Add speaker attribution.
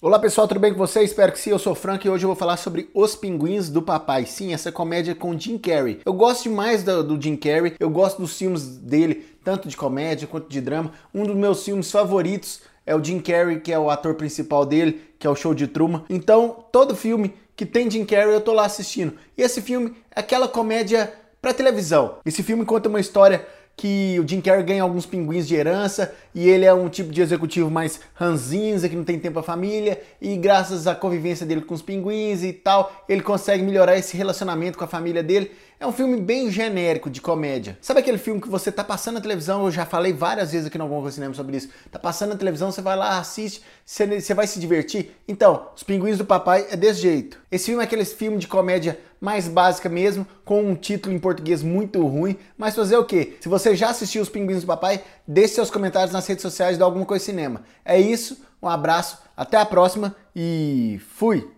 Speaker 1: Olá pessoal, tudo bem com vocês? Espero que sim, eu sou o Frank e hoje eu vou falar sobre Os Pinguins do Papai. Sim, essa comédia com Jim Carrey. Eu gosto demais do, do Jim Carrey, eu gosto dos filmes dele, tanto de comédia quanto de drama. Um dos meus filmes favoritos é o Jim Carrey, que é o ator principal dele, que é o Show de Truman. Então, todo filme que tem Jim Carrey eu tô lá assistindo. E esse filme é aquela comédia para televisão. Esse filme conta uma história que o Jim Carrey ganha alguns pinguins de herança e ele é um tipo de executivo mais ranzinza, que não tem tempo pra família, e graças à convivência dele com os pinguins e tal, ele consegue melhorar esse relacionamento com a família dele. É um filme bem genérico de comédia. Sabe aquele filme que você tá passando na televisão? Eu já falei várias vezes aqui no Alguma Cinema sobre isso. Tá passando na televisão, você vai lá, assiste, você vai se divertir. Então, Os Pinguins do Papai é desse jeito. Esse filme é aquele filme de comédia mais básica mesmo, com um título em português muito ruim. Mas fazer o quê? Se você já assistiu Os Pinguins do Papai, deixe seus comentários nas redes sociais do Alguma Coisa Cinema. É isso, um abraço, até a próxima e fui!